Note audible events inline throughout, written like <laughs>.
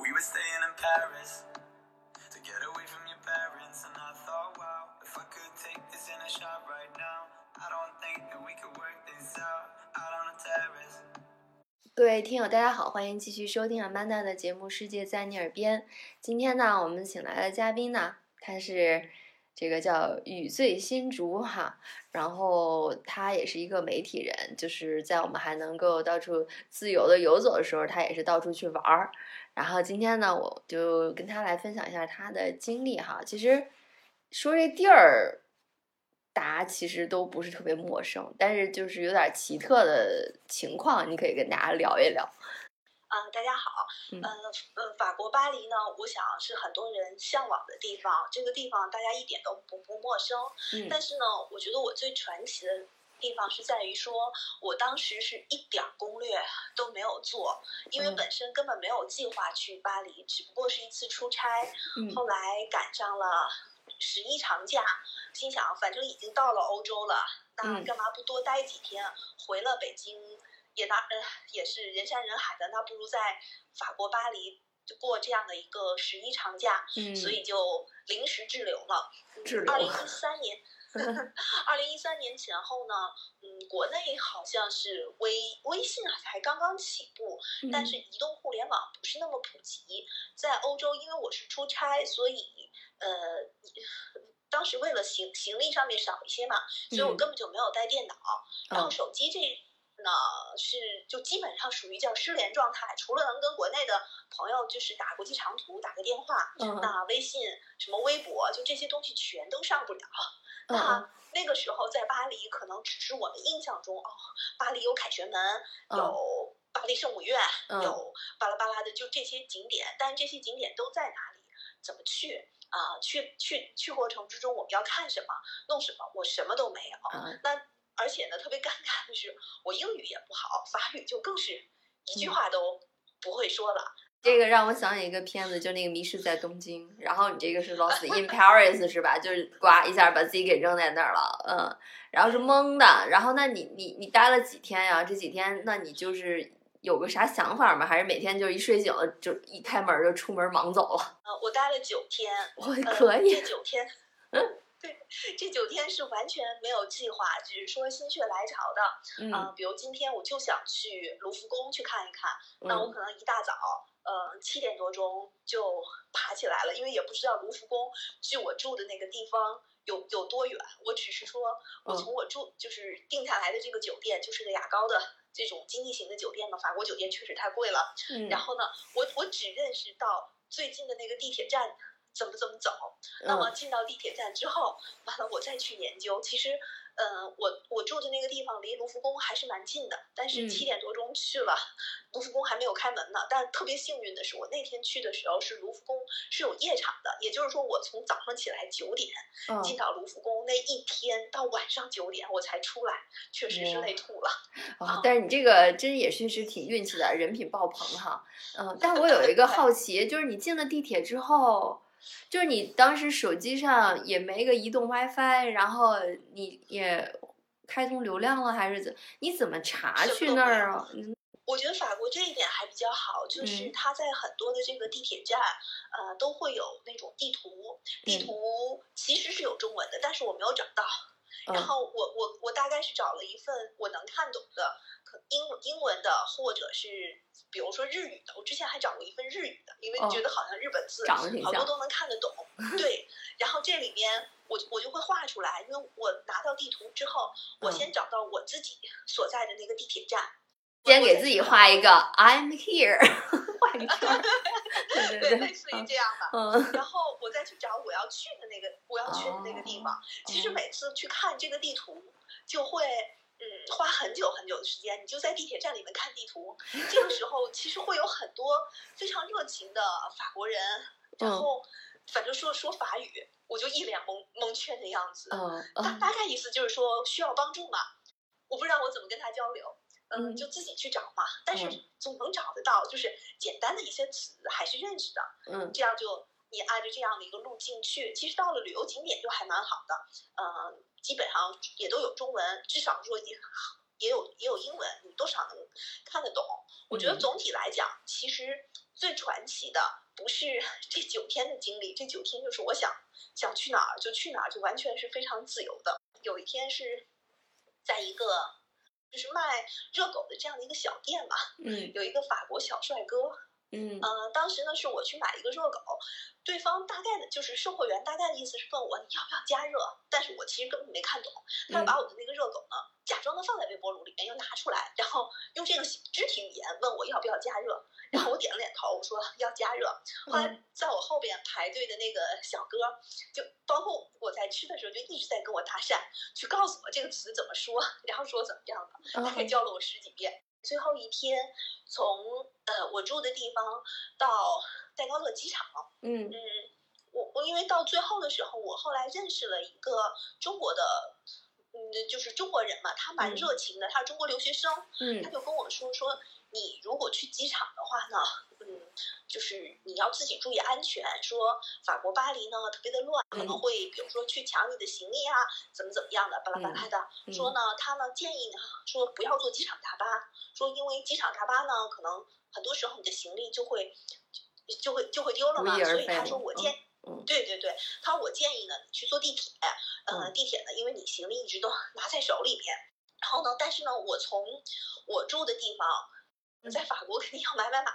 We were staying in Paris to get away from your parents. And I thought, wow, if I could take this in a shot right now, I don't think that we could work this out out on a terrace. 各位听友，大家好，欢迎继续收听阿曼达的节目《世界在你耳边》。今天呢，我们请来的嘉宾呢，他是这个叫雨醉新竹哈，然后他也是一个媒体人，就是在我们还能够到处自由的游走的时候，他也是到处去玩儿。然后今天呢，我就跟他来分享一下他的经历哈。其实说这地儿，大家其实都不是特别陌生，但是就是有点奇特的情况，你可以跟大家聊一聊。啊、大家好，嗯呃呃，法国巴黎呢，我想是很多人向往的地方。这个地方大家一点都不不陌生，嗯但是呢，我觉得我最传奇的地方是在于说，我当时是一点儿攻略都没有做，因为嗯本身根本没有计划去巴黎，只不过是一次出差，嗯后来赶上了十一长假，心想反正已经到了欧洲了，那嗯干嘛不多待几天？回了北京也那呃也是人山人海的，那不如在法国巴黎就过这样的一个十一长假，嗯，所以就临时滞留了。滞留二零一三年，<laughs> 二零一三年前后呢，嗯，国内好像是微微信啊才刚刚起步，但嗯是移动互联网不是那么普及。在欧洲，因为我是出差，所以呃，当时为了行行李上面少一些嘛，所以我嗯根本就没有带电脑。然后哦手机这呢是就基本上属于叫失联状态，除了能跟国内的朋友就是打国际长途打个电话，嗯那微信什么微博就这些东西全都上不了。嗯那那个时候在巴黎，可能只是我们印象中哦，巴黎有凯旋门，嗯有巴黎圣母院，嗯有巴拉巴拉的，就这些景点。但这些景点都在哪里？怎么去？啊、去去去过程之中，我们要看什么，弄什么？我什么都没有。啊那而且呢，特别尴尬的是，我英语也不好，法语就更是一句嗯话都不会说了。这个让我想起一个片子，就那个《迷失在东京》，然后你这个是《Lost in Paris》是吧？就是呱一下把自己给扔在那儿了，嗯，然后是懵的，然后那你你你待了几天呀？这几天那你就是有个啥想法吗？还是每天就一睡醒了就一开门就出门忙走了？呃，我待了九天，我呃、可以这，九天，<laughs> 对，<laughs> 这九天是完全没有计划，只是说心血来潮的。嗯呃，比如今天我就想去卢浮宫去看一看，那我嗯可能一大早，呃，七点多钟就爬起来了，因为也不知道卢浮宫距我住的那个地方有有多远，我只是说我嗯从我住就是定下来的这个酒店就是个雅高的这种经济型的酒店嘛，法国酒店确实太贵了。嗯，然后呢，我我只认识到最近的那个地铁站怎么怎么走。那么嗯进到地铁站之后，完了我再去研究。其实，呃，我我住的那个地方离卢浮宫还是蛮近的，但是嗯七点多钟去了，卢浮宫还没有开门呢。但特别幸运的是，我那天去的时候是卢浮宫是有夜场的，也就是说我从早上起来九点进嗯到卢浮宫，那一天到晚上九点我才出来，确实是累吐了。啊，但是你这个真也确实挺运气的，人品爆棚哈。嗯，但我有一个 <laughs> 好奇，就是你进了地铁之后，就是你当时手机上也没个移动 WiFi，然后你也开通流量了，还是怎？你怎么查去那儿啊？嗯我觉得法国这一点还比较好，就是嗯它在很多的这个地铁站，呃，都会有那种地图，地嗯图其实是有中文的，但是我没有找到。然嗯后我我我大概是找了一份我能看懂的，可英英文的，或者是比如说日语的。我之前还找过一份日语的，因为哦觉得好像日本字好多都能看得懂。<laughs> <laughs> 对，然后这里面我我就会画出来，因为我拿到地图之后，我嗯先找到我自己所在的那个地铁站。先给自己画一个 I'm here，<laughs> 画个。对对，对类似于这样的。嗯然后我再去找我要去的那个我要去的那个地方。其实哦每次去看这个地图，就会嗯花很久很久的时间。你就在地铁站里面看地图，这个时候其实会有很多非常热情的法国人，然嗯后反正说说法语，我就一脸蒙蒙圈的样子。嗯大嗯大概意思就是说需要帮助嘛，我不知道我怎么跟他交流。嗯，嗯就自己去找嘛，但是嗯总能找得到，就是简单的一些词还是认识的。嗯这样就你按照这样的一个路径去，其实到了旅游景点就还蛮好的，呃，基本上也都有中文，至少说也也有也有英文，你多少能看得懂。我觉得嗯总体来讲，其实最传奇的不是 <laughs> 这九天的经历，这九天就是我想想去哪儿就去哪儿，就完全是非常自由的。有一天是在一个就是卖热狗的这样的一个小店嘛，嗯有一个法国小帅哥，嗯呃，当时呢是我去买一个热狗，对方大概的就是售货员大概的意思是问我你要不要加热，但是我其实根本没看懂，他就把我的那个热狗呢假装的放在微波炉里面又拿出来，然后用这个肢体语言问我要不要加热，然后我点了点头，我说要加热。后来在我后边排队的那个小哥，就包括我在吃的时候就一直在跟我搭讪，去告诉我这个词怎么说，然后说怎么样的。大概嗯教了我十几遍。最后一天，从呃我住的地方到戴高乐机场，嗯嗯，我我因为到最后的时候，我后来认识了一个中国的，嗯，就是中国人嘛，他蛮嗯热情的，他是中国留学生，嗯他嗯就跟我说说，你如果去机场的话呢，嗯，就是你要自己注意安全。说法国巴黎呢特别的乱，可能嗯会比如说去抢你的行李啊，怎么怎么样的，巴拉巴拉的。嗯说呢，他呢建议呢说不要坐机场大巴，说因为机场大巴呢可能很多时候你的行李就会就会就会丢了嘛，所以他说我建。嗯对对对，他说我建议呢，你去坐地铁，呃，嗯地铁呢，因为你行李一直都 <laughs> 拿在手里面，然后呢，但是呢，我从我住的地方，在法国肯定要买买买，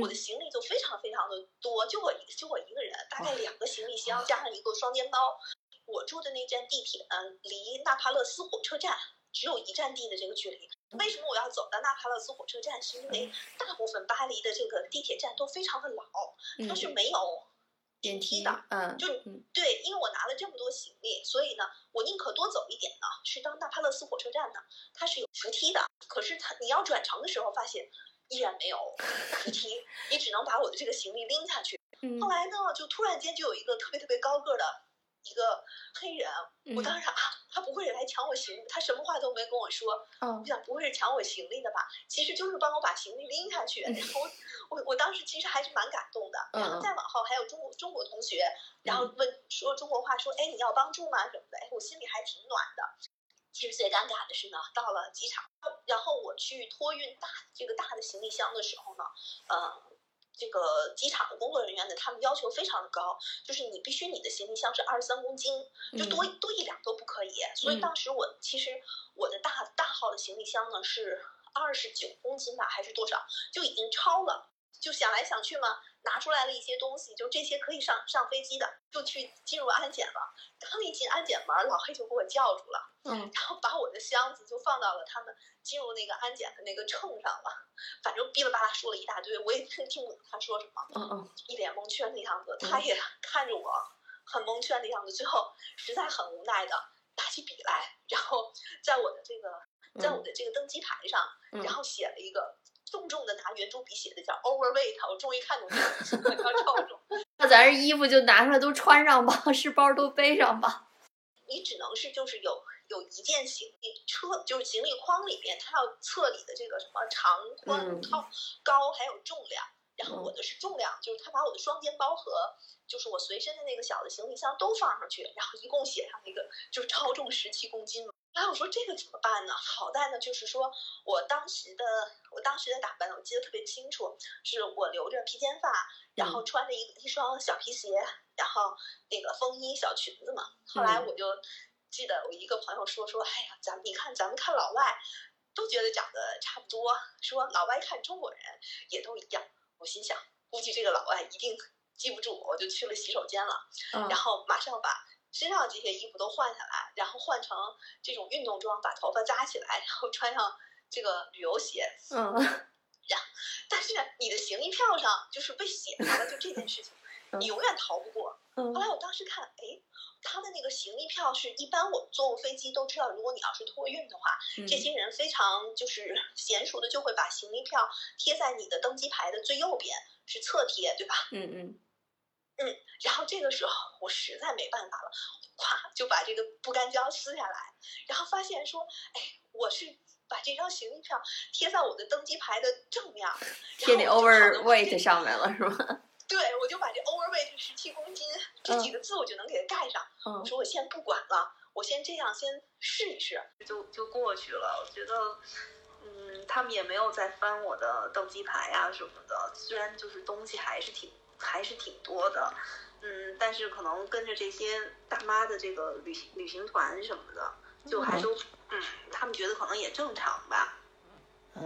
我的行李就非常非常的多，就我一就我一个人，大概两个行李箱加上一个双肩包。我住的那站地铁呢，离纳帕勒斯火车站只有一站地的这个距离。为什么我要走到纳帕勒斯火车站？是因为大部分巴黎的这个地铁站都非常的老，它是嗯没有电梯梯的。嗯就嗯对，因为我拿了这么多行李，所以呢，我宁可多走一点呢。去到那帕勒斯火车站呢，它是有扶梯的，可是它你要转乘的时候，发现依然没有扶梯，<laughs> 你只能把我的这个行李拎下去。嗯后来呢，就突然间就有一个特别特别高个的一个黑人，我当嗯时啊，他不会是来抢我行李，他什么话都没跟我说，哦我想不会是抢我行李的吧？其实就是帮我把行李拎下去。然后我我我当时其实还是蛮感动的。然后嗯再往后还有中国中国同学，然后问说中国话，说哎你要帮助吗什么的，哎我心里还挺暖的。其实最尴尬的是呢，到了机场，然后我去托运大这个大的行李箱的时候呢，呃。这个机场的工作人员呢，他们要求非常的高，就是你必须你的行李箱是二十三公斤，就多嗯多一两都不可以。所以嗯当时我其实我的大大号的行李箱呢是二十九公斤吧，还是多少，就已经超了。就想来想去嘛，拿出来了一些东西，就这些可以上上飞机的，就去进入安检了。刚一进安检门，老黑就给我叫住了，嗯然后把我的箱子就放到了他们进入那个安检的那个秤上了。反正哔哩吧啦说了一大堆，我也听听不懂他说什么。嗯嗯一脸蒙圈的样子，他也看着我很蒙圈的样子，最后实在很无奈的拿起笔来，然后在我的这个在我的这个登机牌上，嗯然后写了一个重重的拿圆珠笔写的叫 overweight，我终于看懂这个词了，叫超重。<laughs> 那咱这衣服就拿出来都穿上吧，是包都背上吧。你只能是就是有有一件行李车，就是行李筐里面，它要测你的这个什么长宽嗯高高还有重量。然后嗯我的是重量，就是他把我的双肩包和就是我随身的那个小的行李箱都放上去，然后一共写上那个就是超重十七公斤嘛。然后我说这个怎么办呢？好在呢，就是说我当时的我当时的打扮我记得特别清楚，是我留着披肩发，然后穿着一一双小皮鞋，然后那个风衣小裙子嘛。后来嗯我就记得我一个朋友说说，哎呀，咱们你看咱们看老外都觉得长得差不多，说老外看中国人也都一样。我心想，估计这个老外一定记不住我，我就去了洗手间了，嗯然后马上把身上这些衣服都换下来，然后换成这种运动装，把头发扎起来，然后穿上这个旅游鞋。嗯 <laughs> 然但是你的行李票上就是被写上了，就这件事情，<laughs> 你永远逃不过。嗯后来我当时看，哎，他的那个行李票是一般我们坐过飞机都知道，如果你要是托运的话，嗯这些人非常就是娴熟的就会把行李票贴在你的登机牌的最右边，是侧贴，对吧？嗯嗯然后这个时候我实在没办法了，咵就把这个不干胶撕下来，然后发现说，哎，我是把这张行李票贴在我的登机牌的正面儿，贴你然后我就好能把 overweight 上面了是吗？<laughs> 对，我就把这 overweight 十七公斤这几个字我就能给它盖上。嗯我说我先不管了，我先这样先试一试，就就过去了。我觉得，嗯，他们也没有再翻我的登机牌啊什么的，虽然就是东西还是挺还是挺多的。嗯但是可能跟着这些大妈的这个旅旅行团什么的就还都嗯他们觉得可能也正常吧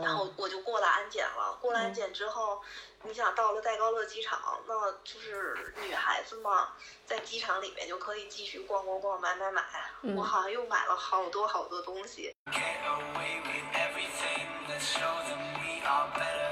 然后我就过了安检了过了安检之后你想到了戴高乐机场那就是女孩子嘛在机场里面就可以继续逛逛逛买买买我好像又买了好多好多东西。Get away with everything that's showing me are better